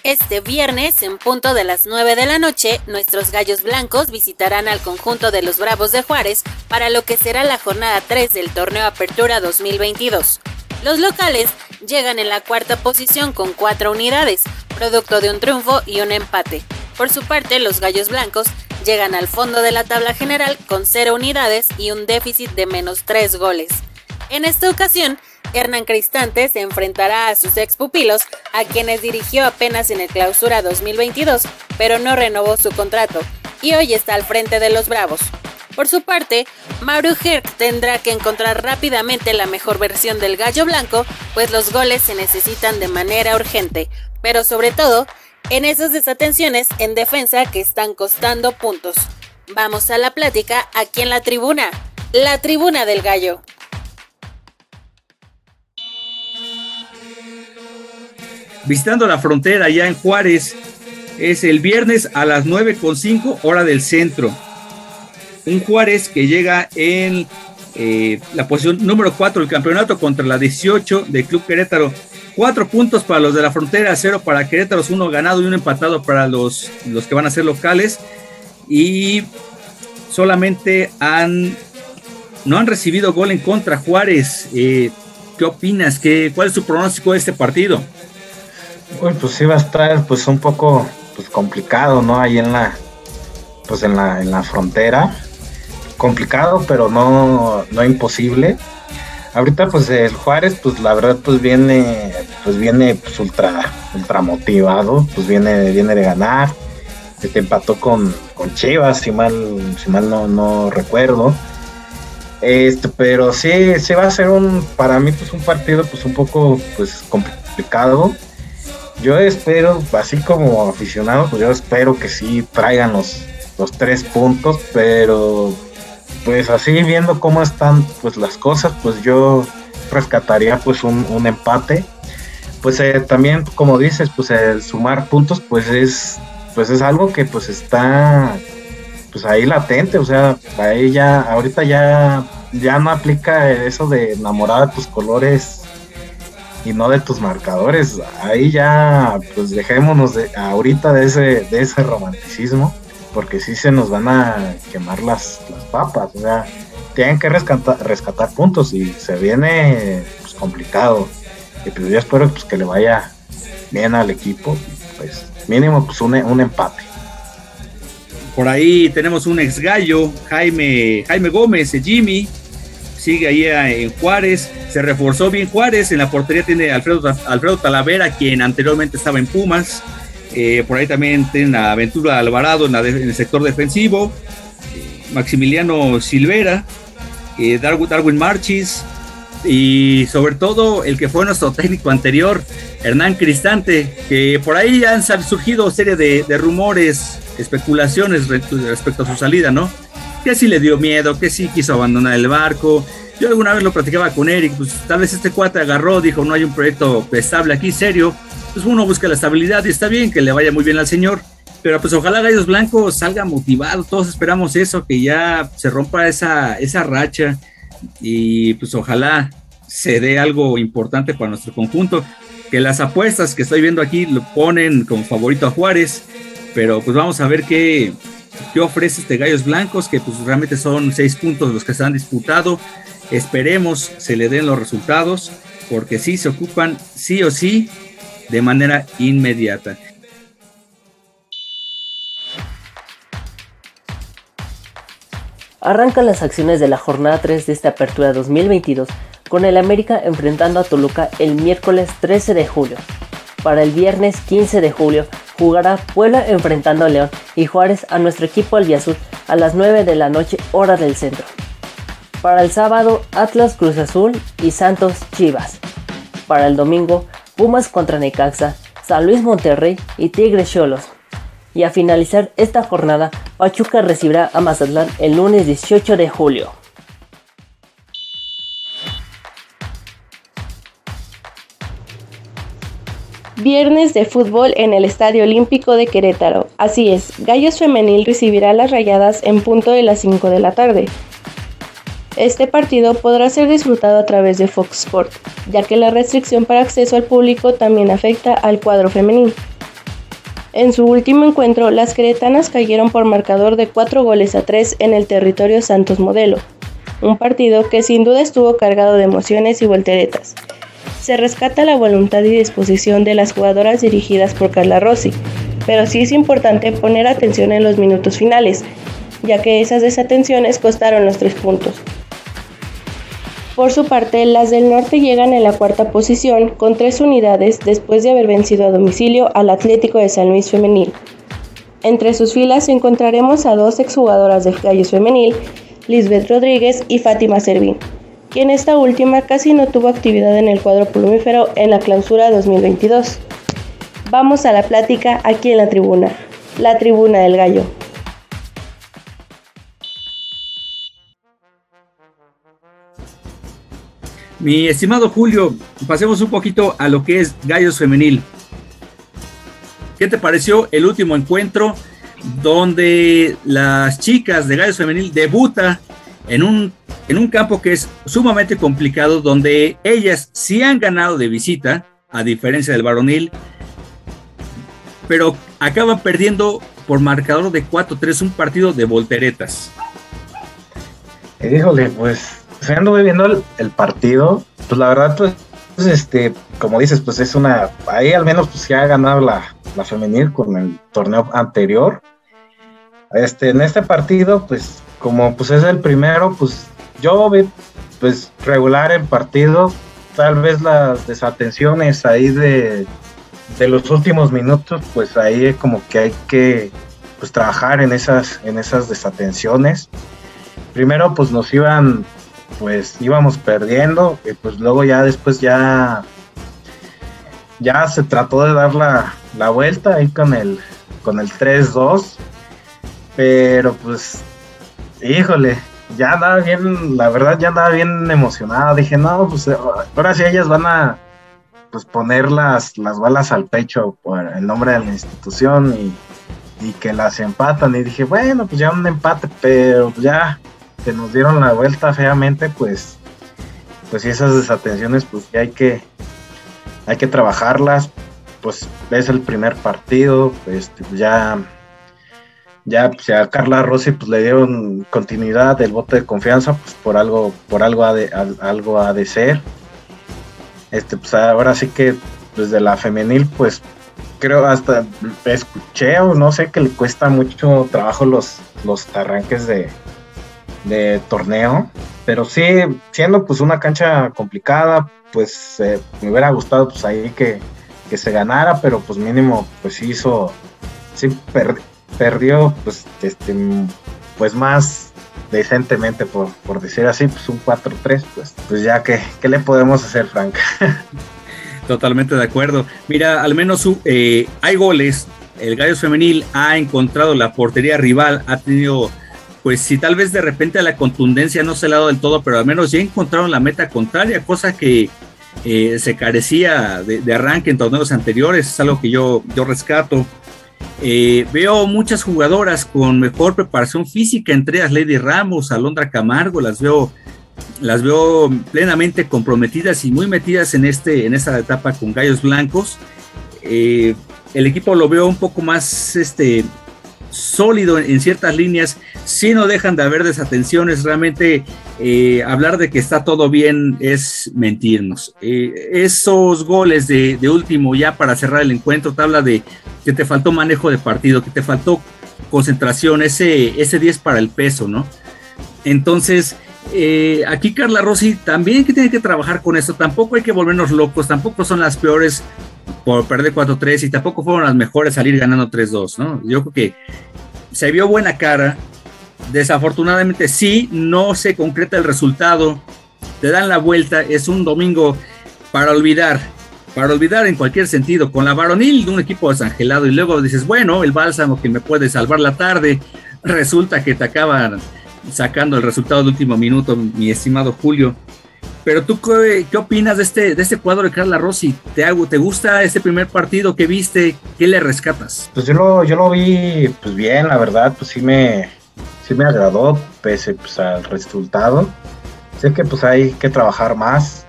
Speaker 6: Este viernes, en punto de las 9 de la noche, nuestros gallos blancos visitarán al conjunto de los Bravos de Juárez para lo que será la jornada 3 del torneo Apertura 2022. Los locales llegan en la cuarta posición con cuatro unidades, producto de un triunfo y un empate. Por su parte, los Gallos Blancos llegan al fondo de la tabla general con cero unidades y un déficit de menos tres goles. En esta ocasión, Hernán Cristante se enfrentará a sus ex pupilos, a quienes dirigió apenas en el clausura 2022, pero no renovó su contrato, y hoy está al frente de los Bravos. Por su parte, Mauro Herc tendrá que encontrar rápidamente la mejor versión del gallo blanco, pues los goles se necesitan de manera urgente, pero sobre todo en esas desatenciones en defensa que están costando puntos. Vamos a la plática aquí en la tribuna, la tribuna del gallo.
Speaker 7: Visitando la frontera ya en Juárez, es el viernes a las 9.5 hora del centro. Un Juárez que llega en eh, la posición número 4 del campeonato contra la 18 del Club Querétaro. Cuatro puntos para los de la frontera, cero para Querétaro, uno ganado y uno empatado para los, los que van a ser locales. Y solamente han no han recibido gol en contra Juárez. Eh, ¿Qué opinas? ¿Qué, ¿Cuál es su pronóstico de este partido?
Speaker 8: pues sí va a estar pues un poco pues complicado, ¿no? Ahí en la pues en la, en la frontera. Complicado, pero no, no imposible. Ahorita pues el Juárez pues la verdad pues viene pues viene pues ultra ultra motivado, pues viene viene de ganar. Este empató con, con Chivas, si mal si mal no, no recuerdo. Este, pero sí, sí va a ser un para mí pues un partido pues un poco pues complicado. Yo espero, así como aficionado, pues yo espero que sí traigan los, los tres puntos, pero pues así viendo cómo están pues las cosas, pues yo rescataría pues un, empate. Pues eh, también como dices, pues el sumar puntos pues es pues es algo que pues está pues ahí latente, o sea, ahí ya ahorita ya ya no aplica eso de enamorar a tus colores y no de tus marcadores. Ahí ya pues dejémonos de ahorita de ese de ese romanticismo porque sí se nos van a quemar las, las papas, o sea, tienen que rescatar, rescatar puntos y se viene pues, complicado. Y pues yo espero pues, que le vaya bien al equipo, pues mínimo pues un, un empate.
Speaker 7: Por ahí tenemos un ex gallo, Jaime, Jaime Gómez, Jimmy, sigue ahí en Juárez, se reforzó bien Juárez, en la portería tiene Alfredo, Alfredo Talavera, quien anteriormente estaba en Pumas, eh, por ahí también tienen a Aventura Alvarado en, el sector defensivo. Maximiliano Silvera, eh, Darwin, Darwin Marchis y sobre todo el que fue nuestro técnico anterior, Hernán Cristante, que por ahí han surgido serie de, de rumores, especulaciones respecto a su salida, ¿no? Que si le dio miedo, que si quiso abandonar el barco. Yo alguna vez lo platicaba con Eric, pues tal vez este cuate agarró, dijo, no hay un proyecto estable aquí, serio, pues uno busca la estabilidad y está bien que le vaya muy bien al señor, pero pues ojalá Gallos Blancos salga motivado, todos esperamos eso, que ya se rompa esa, esa racha y pues ojalá se dé algo importante para nuestro conjunto, que las apuestas que estoy viendo aquí lo ponen como favorito a Juárez, pero pues vamos a ver qué, qué ofrece este Gallos Blancos, que pues realmente son seis puntos los que se han disputado, esperemos se le den los resultados, porque sí se ocupan sí o sí de manera inmediata.
Speaker 11: Arrancan las acciones de la jornada 3 de esta apertura 2022 con el América enfrentando a Toluca el miércoles 13 de julio. Para el viernes 15 de julio jugará Puebla enfrentando a León y Juárez a nuestro equipo albiazul a las 9 de la noche hora del centro. Para el sábado Atlas Cruz Azul y Santos Chivas. Para el domingo Pumas contra Necaxa, San Luis Monterrey y Tigres Cholos. Y a finalizar esta jornada, Pachuca recibirá a Mazatlán el lunes 18 de julio.
Speaker 9: Viernes de fútbol en el Estadio Olímpico de Querétaro. Así es, Gallos Femenil recibirá las rayadas en punto de las 5 de la tarde. Este partido podrá ser disfrutado a través de Fox Sport, ya que la restricción para acceso al público también afecta al cuadro femenino. En su último encuentro, las queretanas cayeron por marcador de 4 goles a 3 en el territorio Santos Modelo, un partido que sin duda estuvo cargado de emociones y volteretas. Se rescata la voluntad y disposición de las jugadoras dirigidas por Carla Rossi, pero sí es importante poner atención en los minutos finales, ya que esas desatenciones costaron los tres puntos. Por su parte, las del norte llegan en la cuarta posición con tres unidades después de haber vencido a domicilio al Atlético de San Luis Femenil. Entre sus filas encontraremos a dos exjugadoras del Gallos Femenil, Lisbeth Rodríguez y Fátima Servín, quien esta última casi no tuvo actividad en el cuadro plumífero en la clausura 2022. Vamos a la plática aquí en la tribuna, la tribuna del gallo.
Speaker 7: Mi estimado Julio, pasemos un poquito a lo que es Gallos Femenil. ¿Qué te pareció el último encuentro donde las chicas de Gallos Femenil debuta en un, en un campo que es sumamente complicado, donde ellas sí han ganado de visita, a diferencia del varonil, pero acaban perdiendo por marcador de 4-3 un partido de volteretas.
Speaker 8: Híjole, pues anduve viendo el, partido, pues la verdad, pues, este, como dices, pues es una, ahí al menos pues se ha ganado la, la femenil con el torneo anterior. Este, en este partido, pues, como pues es el primero, pues yo vi pues regular el partido, tal vez las desatenciones ahí de, de los últimos minutos, pues ahí como que hay que pues trabajar en esas, en esas desatenciones. Primero pues nos iban pues íbamos perdiendo y pues luego ya después ya ya se trató de dar la, vuelta ahí con el con el 3-2 pero pues híjole ya andaba bien la verdad ya andaba bien emocionada dije no pues ahora sí ellas van a pues poner las, las balas al pecho por el nombre de la institución y, y que las empatan y dije bueno pues ya un empate pero ya que nos dieron la vuelta feamente, pues, pues esas desatenciones, pues ya hay que, hay que trabajarlas. Pues es el primer partido, pues ya, ya, pues, a Carla Rossi pues le dieron continuidad del voto de confianza, pues por algo, por algo ha de, algo ha de ser. Este, pues ahora sí que desde la femenil, pues creo hasta escuché o no sé que le cuesta mucho trabajo los, los arranques de, de torneo. Pero sí, siendo pues una cancha complicada, pues eh, me hubiera gustado pues ahí que, se ganara, pero pues mínimo pues hizo, sí perdió pues este pues más decentemente por, decir así, pues un 4-3, pues, pues ya que, ¿qué le podemos hacer, Frank?
Speaker 7: Totalmente de acuerdo. Mira, al menos eh, hay goles. El Gallos Femenil ha encontrado la portería rival, ha tenido pues si tal vez de repente a la contundencia no se ha dado del todo, pero al menos ya encontraron la meta contraria, cosa que eh, se carecía de, arranque en torneos anteriores, es algo que yo, yo rescato. Eh, veo muchas jugadoras con mejor preparación física, entre ellas Lady Ramos, Alondra Camargo, las veo, las veo plenamente comprometidas y muy metidas en, este, en esta etapa con Gallos Blancos. Eh, el equipo lo veo un poco más este, sólido en, ciertas líneas, si no dejan de haber desatenciones, realmente eh, hablar de que está todo bien es mentirnos. Eh, esos goles de, último ya para cerrar el encuentro te habla de que te faltó manejo de partido, que te faltó concentración, ese, ese 10 para el peso, ¿no? Entonces, eh, aquí Carla Rossi también que tiene que trabajar con esto, tampoco hay que volvernos locos, tampoco son las peores por perder 4-3 y tampoco fueron las mejores salir ganando 3-2, ¿no? Yo creo que se vio buena cara. Desafortunadamente sí, no se concreta el resultado. Te dan la vuelta, es un domingo para olvidar, para olvidar en cualquier sentido, con la varonil de un equipo desangelado y luego dices, bueno, el bálsamo que me puede salvar la tarde, resulta que te acaban sacando el resultado de último minuto, mi estimado Julio. Pero tú, ¿qué, opinas de este, de este cuadro de Carla Rossi? ¿Te, ¿Te gusta este primer partido que viste? ¿Qué le rescatas?
Speaker 8: Pues yo lo, yo lo vi pues bien, la verdad, pues sí me, sí me agradó, pese pues, al resultado. Sé que pues hay que trabajar más.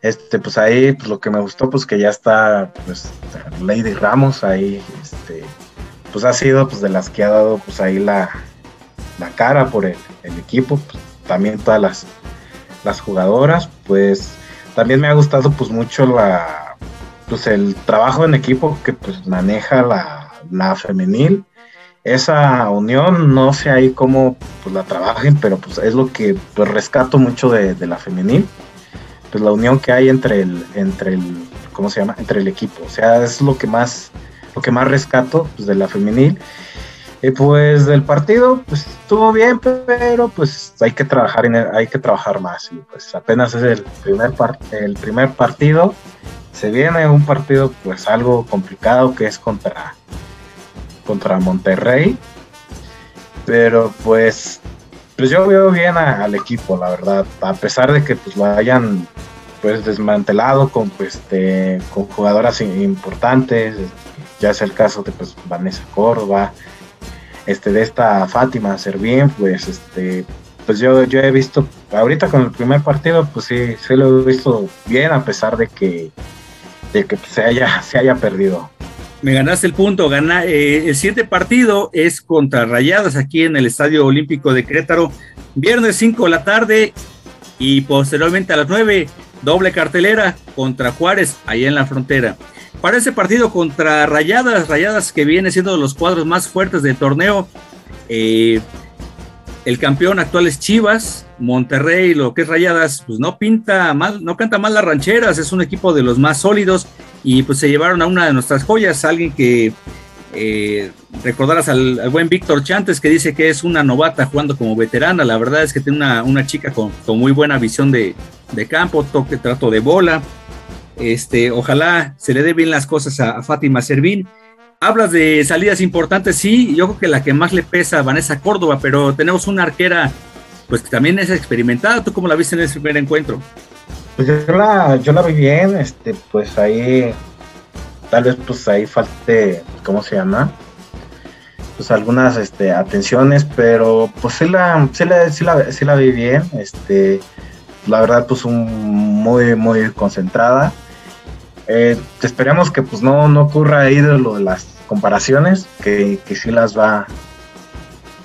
Speaker 8: Este, pues ahí pues, lo que me gustó, pues que ya está pues, Lady Ramos ahí, este, pues ha sido pues de las que ha dado pues ahí la, la cara por el, el equipo, pues, también todas las las jugadoras, pues también me ha gustado pues mucho la pues el trabajo en equipo que pues maneja la, la femenil esa unión, no sé ahí cómo pues, la trabajen, pero pues es lo que pues, rescato mucho de, la femenil, pues la unión que hay entre el, entre el, ¿cómo se llama? Entre el equipo, o sea, es lo que más, lo que más rescato pues, de la femenil. Y pues del partido, pues estuvo bien, pero pues hay que trabajar hay que trabajar más. Y pues apenas es el primer el primer partido. Se viene un partido pues algo complicado que es contra contra Monterrey. Pero pues, pues yo veo bien al equipo, la verdad. A pesar de que pues lo hayan pues desmantelado con pues este, con jugadoras importantes, ya es el caso de pues Vanessa Córdoba, este de esta Fátima Servín, pues este pues yo, yo he visto ahorita con el primer partido pues sí, sí lo he visto bien a pesar de que de que se haya se haya perdido
Speaker 7: me ganaste el punto. Gana, eh, el siguiente partido es contra Rayadas aquí en el Estadio Olímpico de Querétaro, viernes 5 de la tarde y posteriormente a las 9, doble cartelera contra Juárez, allá en la frontera. Para ese partido contra Rayadas, Rayadas que viene siendo de los cuadros más fuertes del torneo, eh, el campeón actual es Chivas, Monterrey, lo que es Rayadas, pues no pinta mal, no canta mal las rancheras, es un equipo de los más sólidos y pues se llevaron a una de nuestras joyas, alguien que eh, recordarás al, buen Víctor Chantes que dice que es una novata jugando como veterana, la verdad es que tiene una, chica con, muy buena visión de, campo, toque, trato de bola, este, ojalá se le dé bien las cosas a, Fátima Servín. Hablas de salidas importantes, sí, yo creo que la que más le pesa a Vanessa Córdoba, pero tenemos una arquera pues que también es experimentada. ¿Tú cómo la viste en ese primer encuentro?
Speaker 8: Pues yo la, yo la vi bien, este, pues ahí, tal vez pues ahí falte, ¿cómo se llama? Pues algunas este, atenciones, pero pues sí la, la, la, sí la vi bien, este, la verdad pues un, muy, muy concentrada. Eh, esperemos que pues no, no ocurra ahí de lo de las comparaciones, que, que sí las va,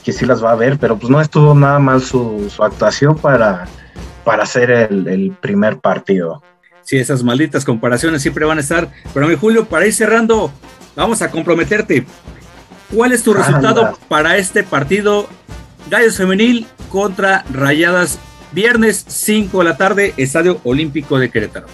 Speaker 8: que sí las va a ver, pero pues no estuvo nada mal su, su actuación para para hacer el, primer partido.
Speaker 7: Sí, esas malditas comparaciones siempre van a estar. Pero mi Julio, para ir cerrando, vamos a comprometerte. ¿Cuál es tu resultado para este partido Gallos Femenil contra Rayadas? Viernes 5 de la tarde, Estadio Olímpico de Querétaro.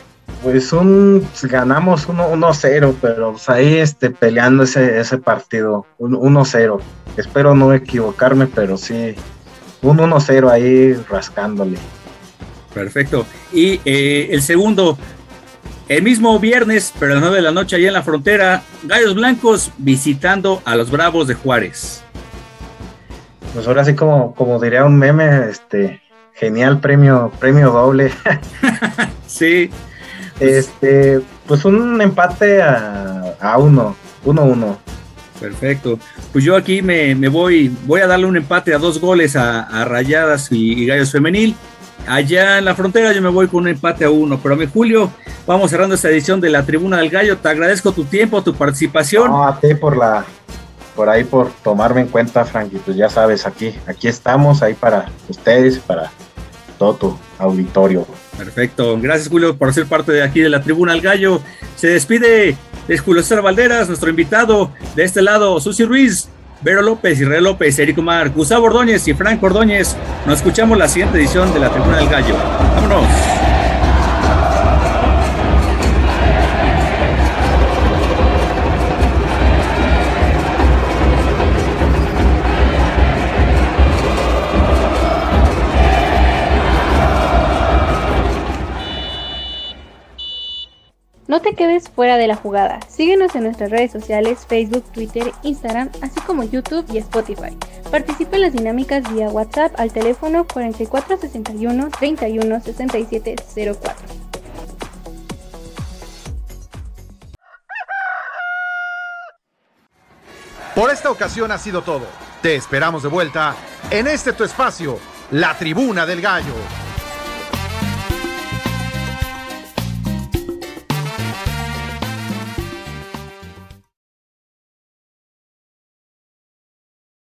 Speaker 8: Pues un ganamos 1-0, pero pues ahí este, peleando ese, ese partido, 1-0. Espero no equivocarme, pero sí, un 1-0 ahí rascándole.
Speaker 7: Perfecto. Y eh, el segundo, el mismo viernes, pero a las 9 de la noche, allá en la frontera, Gallos Blancos visitando a los Bravos de Juárez.
Speaker 8: Pues ahora sí, como, como diría un meme, este, genial premio, premio doble.
Speaker 7: sí.
Speaker 8: Este, pues un empate a, a uno, uno uno.
Speaker 7: Perfecto. Pues yo aquí me, voy, voy a darle un empate a dos goles a, Rayadas y Gallos Femenil allá en la frontera yo me voy con un empate a uno. Pero mi Julio, vamos cerrando esta edición de la Tribuna del Gallo. Te agradezco tu tiempo, tu participación.
Speaker 8: No, a ti por la, por ahí por tomarme en cuenta, Frankie. Pues ya sabes, aquí, aquí estamos, ahí para ustedes, para todo auditorio.
Speaker 7: Perfecto. Gracias, Julio, por ser parte de aquí de la Tribuna del Gallo. Se despide de Julio César Valderas, nuestro invitado. De este lado, Susi Ruiz. Vero López, Israel López, Eric Omar, Gustavo Ordóñez y Frank Ordóñez. Nos escuchamos la siguiente edición de la Tribuna del Gallo. Vámonos.
Speaker 12: No te quedes fuera de la jugada. Síguenos en nuestras redes sociales, Facebook, Twitter, Instagram, así como YouTube y Spotify. Participa en las dinámicas vía WhatsApp al teléfono 4461 31 67 04.
Speaker 4: Por esta ocasión ha sido todo. Te esperamos de vuelta en este tu espacio, la Tribuna del Gallo.